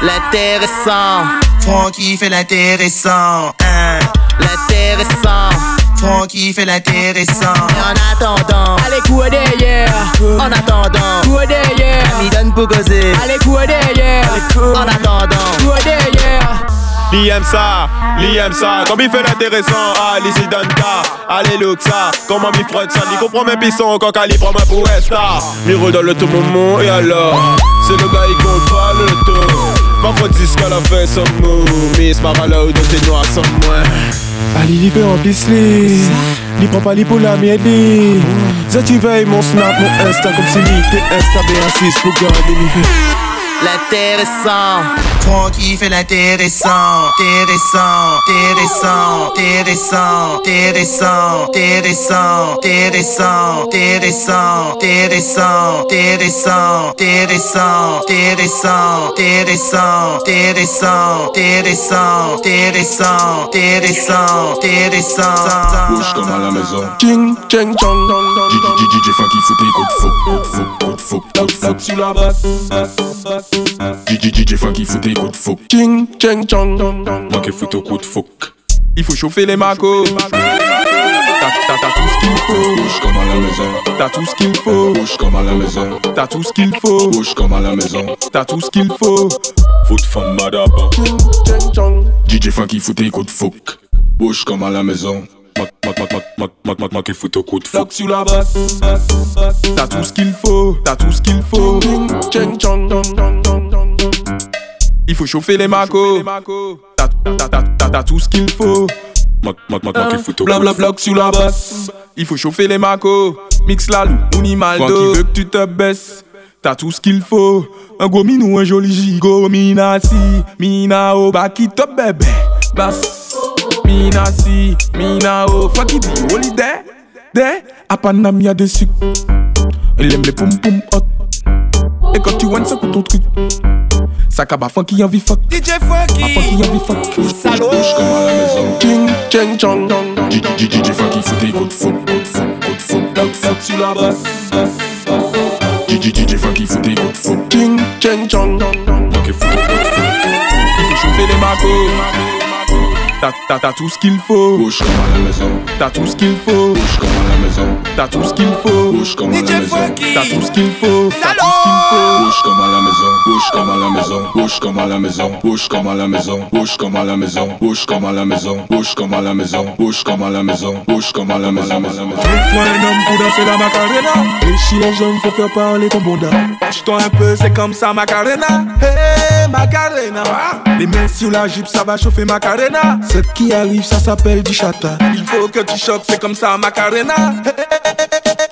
L'intéressant, Francky fait l'intéressant. Hein. L'intéressant, Francky fait l'intéressant. En attendant, Allez, quoi derrière. En attendant, Quoi derrière. Ami donne pour causer. Allez, quoi derrière. En attendant, Quoi derrière Li aime ça, li aime ça, comme il fait l'intéressant, ah, li s'y donne ta, allez look ça, comment mi frotte ça, li comprend mes pissons, quand Cali prend ma pour star, mi redonne le tout moment, et alors, c'est le gars, il compte pas le tout, parfois qu'elle a fait son mot, Miss Marala ou d'autres noirs sans moi. Ali li fait en pisli Li prend pas li pour la mienne Ça tu veilles mon snap, mon insta Comme si li t'es insta B6 pour garder mi fait l'intéressant, Francky fait l'intéressant. Intéressant, intéressant, intéressant, intéressant, intéressant, intéressant, intéressant, intéressant, intéressant, intéressant, intéressant, intéressant, intéressant, intéressant, intéressant, intéressant, intéressant. Bouge comme à la maison. Ching, ching, chong, DJ Funky fout tes coups de fou, coups de fou, coups de fou, coups de fou. sur la basse, DJ Funky fout tes coups de fou. ching, ching, chong, Moi qui fout au coup de fou. Il faut chauffer les macos. T'as t'as tout ce qu'il faut. Bouge comme à la maison. T'as tout ce qu'il faut. Bouge comme à la maison. T'as tout ce qu'il faut. Bouge comme à la maison. T'as tout ce qu'il faut. Foot femme madaba. DJ Funky fout tes coups de fouc. Bouge comme à la maison. Mac, fout au coup de. Flock sur la basse. T'as tout ce qu'il faut. T'as tout ce qu'il faut. Il faut chauffer les macos. T'as tout ce qu'il faut. Mac, mac, mac, mac, il fout au coup Bla de bla fouc. bloc sur la basse. Il faut chauffer les macos. Mix la loup, ou ni maldo. Francky veut que tu te baisses. T'as tout ce qu'il faut. Un gros minou, un joli gigot. Mina si, mina o, bah qui te bébé. Basse. Mina si, mina o. Fois qui dit holiday. Day. À Paname, y'a des sucres. Elle aime les poum poum hot. Et quand tu vois ça pour ton truc. Ça cabas funky envie fuck. DJ Funky. Ah, funky envie fuck. Salaud. Bouge comme à la maison. Ching, ching, chong. DJ Funky fout tes coups de fouc. Coup de fouc, coup de fouc, coup de fouc. sur la basse. DJ Funky fout tes coups de fouc. Ching, ching, chong. Mac, il de fouc. Il faut chauffer les macos. T'as, t'as, t'as tout ce qu'il faut. Bouge comme à la maison. T'as tout ce qu'il faut. Bouge comme à la maison. T'as tout ce qu'il faut. Bouge comme à la maison. T'as tout ce qu'il faut. T'as tout ce qu'il faut. Bouge comme à la maison, bouge comme à la maison, bouge comme à la maison, bouge comme à la maison, bouge comme à la maison, bouge comme à la maison, bouge comme à la maison, bouge comme à la maison, bouge comme à la maison. Trouve-toi un homme pour danser la macarena. Les jambes, faut faire parler ton bonda. Lâche-toi un peu, c'est comme ça, macarena. Hey, macarena. Les mains sur la jupe, ça va chauffer macarena. Cette qui arrive, ça s'appelle du chata. Il faut que tu choques, c'est comme ça, macarena.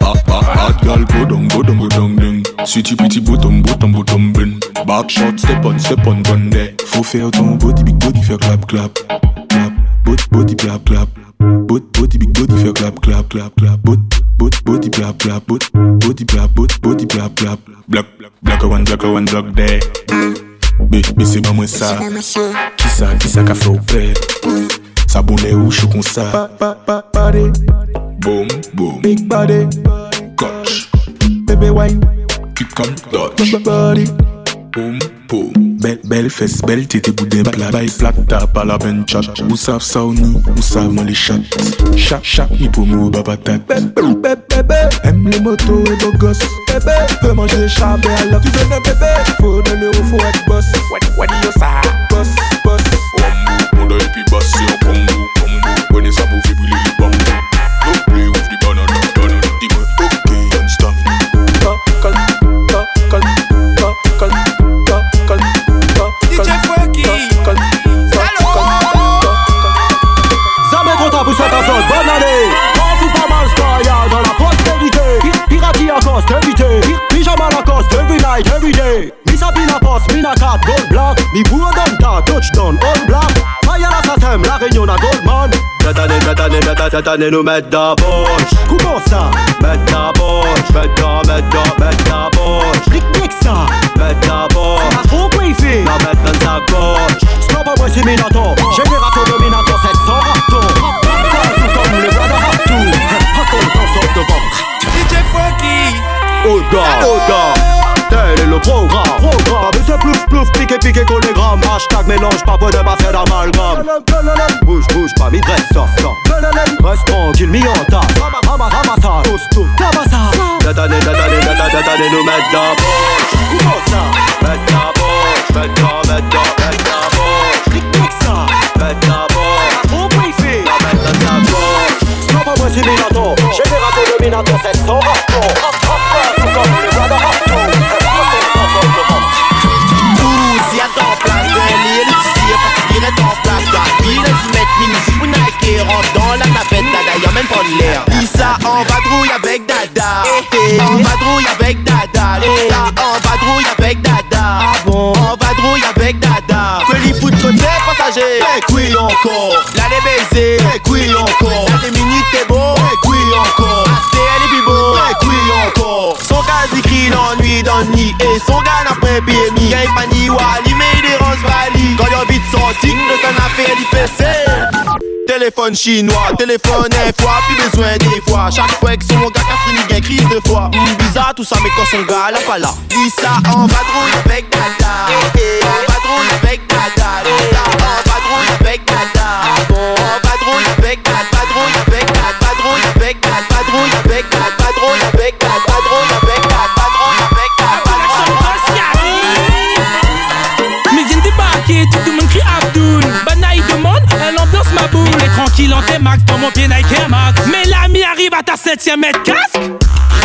Hot, girl, go down, go down, go down, ding. Sweetie pretty bottom, bottom, bottom, bin. Back shot, step on, step on, run there. Faut faire ton body, big body, faire clap, clap. Clap, body, body, clap, clap. Body, body, big body, faire clap, clap, clap, clap. Body, body, body, clap, clap. Body, body, clap, body, body, clap, clap. Black, black one, black one, black there. Mais, mais c'est pas moi ça. Qui ça, qui ça qu'a fait au père? Ça bonnet ou chou comme ça? Pa, pa, pa, party. Boom, boom. Big body. Coach. Baby wine. Keep come touch. My body. Boom, boom. Belle, belle fesse, belle tété boudin plat. Bail plat, tap à la ben chat. Ou savent ça ou ni, ou savent les chats. Chat, chat, ni pour moi, baba tat. Bébé, bébé, aime les motos et beaux gosses. Bébé, veux manger chabé alors tu donnes un bébé. Faut de l'euro, faut être boss. What, what do you say? Boss, boss. Bambou, on a puis basse en Congo, Congo. Prenez ça pour faire brûler les bambous. Don't play with the banana. Nous mettre dans la poche. Comment ça? Mettre dans la poche. Mettre dans, mettre dans, mettre dans la poche. Nique ça? Mettre dans la poche. Trop La mettre dans sa poche. Stop à moi c'est Minato Génération dominante c'est sans râteau. Tout comme le roi de Raptou de DJ Funky. Oda. Est le programme, programme Avec ce plouf plouf, piqué piqué collégramme Hashtag mélange pas peu de pas faire d'amalgame Bouge bouge pas, mi dresse ça, ça Reste tranquille, mi en tasse ramassa, tosto, tabassa Cette année, cette année, cette année, cette année nous mettre poche Comment ça Mettre poche, mettre ta, mettre ta, mettre ça Mettre Trop briefé La mettre Stop à moi c'est Minato Génération de Minato 700 rapports Tout comme les Brother Raptor Douze, en l'air. Issa en vadrouille avec Dada. Eh, eh. En vadrouille avec Dada. Eh. Issa en vadrouille avec Dada. Ah en vadrouille avec Dada. Felipe de côté passager. Et oui encore. L'aller baiser. Et oui encore. La minutes t'es beau. Et oui encore. ACL et Bibo. Et oui encore. Son gaz il crie l'ennui dans le nid. Et son gars n'a pas BMI. Gagne Pani Wali mais il est rose Bali. Quand il a envie de sortir, le son appel il fait Téléphone chinois, téléphone un fois, plus besoin des fois. Chaque fois que son gars a fini, crise de foi. Hum, bizarre tout ça, mais quand son gars là pas là. Dis ça en vadrouille avec dada. En vadrouille avec dada. Septième mètre casque.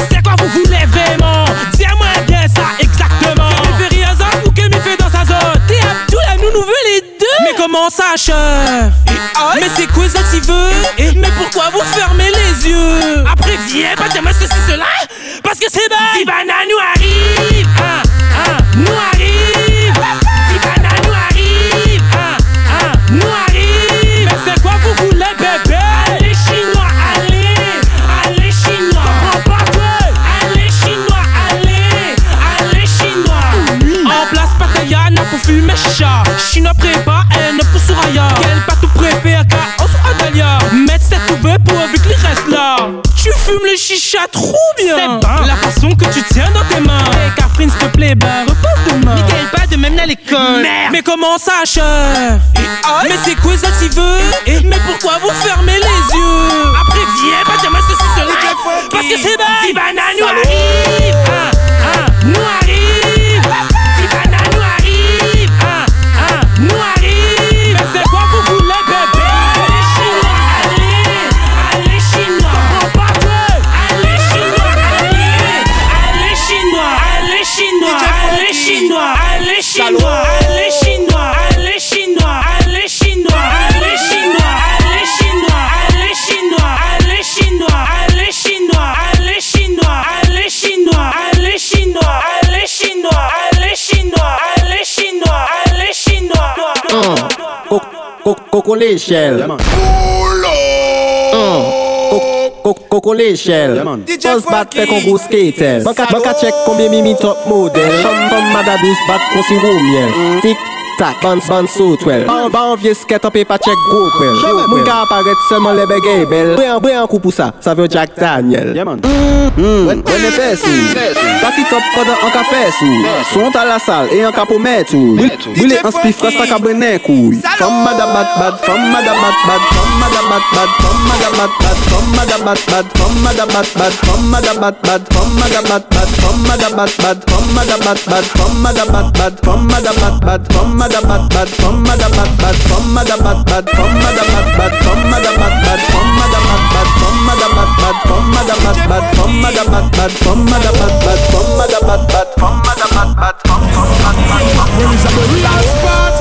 C'est quoi vous voulez vraiment? Dis-moi bien ça exactement. Que me fait rien ou que me fait dans sa zone T'es Abdou la nous nous veut les deux. Mais comment ça chef? Mais c'est quoi ça tu veux Mais pourquoi vous fermez les yeux? Après viens pas dire moi ceci cela parce que c'est bon. Chicha trop bien. C'est La façon que tu tiens dans tes mains. Hey, Catherine, s'il te plaît, bah repose demain. Nickel, pas de même à l'école. Merde. Mais comment ça, chef? Mais c'est quoi ça, tu veux? Mais pourquoi vous fermez les yeux? Après, viens, pas moi ceci, cela. Parce que c'est bon. Sibana nous coco l'échelle. Coco l'échelle. Boss bat fait qu'on go skater. Banca check combien mimi top model. Femme madabus bat qu'on si miel. Tic tak, ban ban sou twel Ban ban vie sket an pe pa chek go prel Daniel Mwen top padan an ka fè sou Son ta la sal e an ka fras ta ka brene kou Fom madam bat bat, fom madam bat bat Fom madam bat bat, fom madam bat bat Fom madam bat bat, fom madam bat bat Fom madam bat bat, madabat bad, femme madabat bad, femme madabat bad, femme madabat bad, femme madabat bad, femme madabat bad, femme madabat bad, femme madabat bad, femme madabat bad, femme madabat bad, femme madabat bad, femme madabat bad, femme madabat bad, femme madabat bad, femme madabat bad,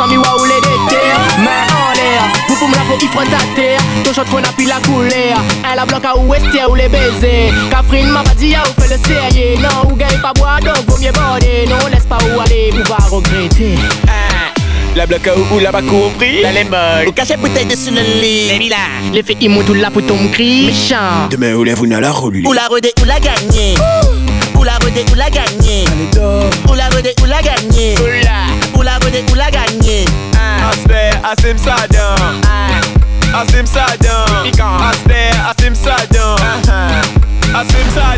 100 000 ou les déterre Main en l'air Pour pour me la faut il faut ta terre. Ton shot n'a plus la couleur. Elle a bloqué ou est ou les baisers. Catherine m'a pas dit ou fait le sérieux. Non ou gagne pas boire donc vaut mieux border. Non laisse pas où aller ou va regretter. La bloque ou ou la pas compris. La lemon Ou cache bouteille dessus le lit. Les là Les fait immout ou la pour ton cri. Méchant. Demain ou la vous n'a la roule Ou la rodée ou la gagner. Ou la rodée ou la gagner. Ou la rodée ou la gagner. Ou la ou la gode ou la gagne ah. Aste, asim sa dan Asim sa dan asim sa dan Asim sa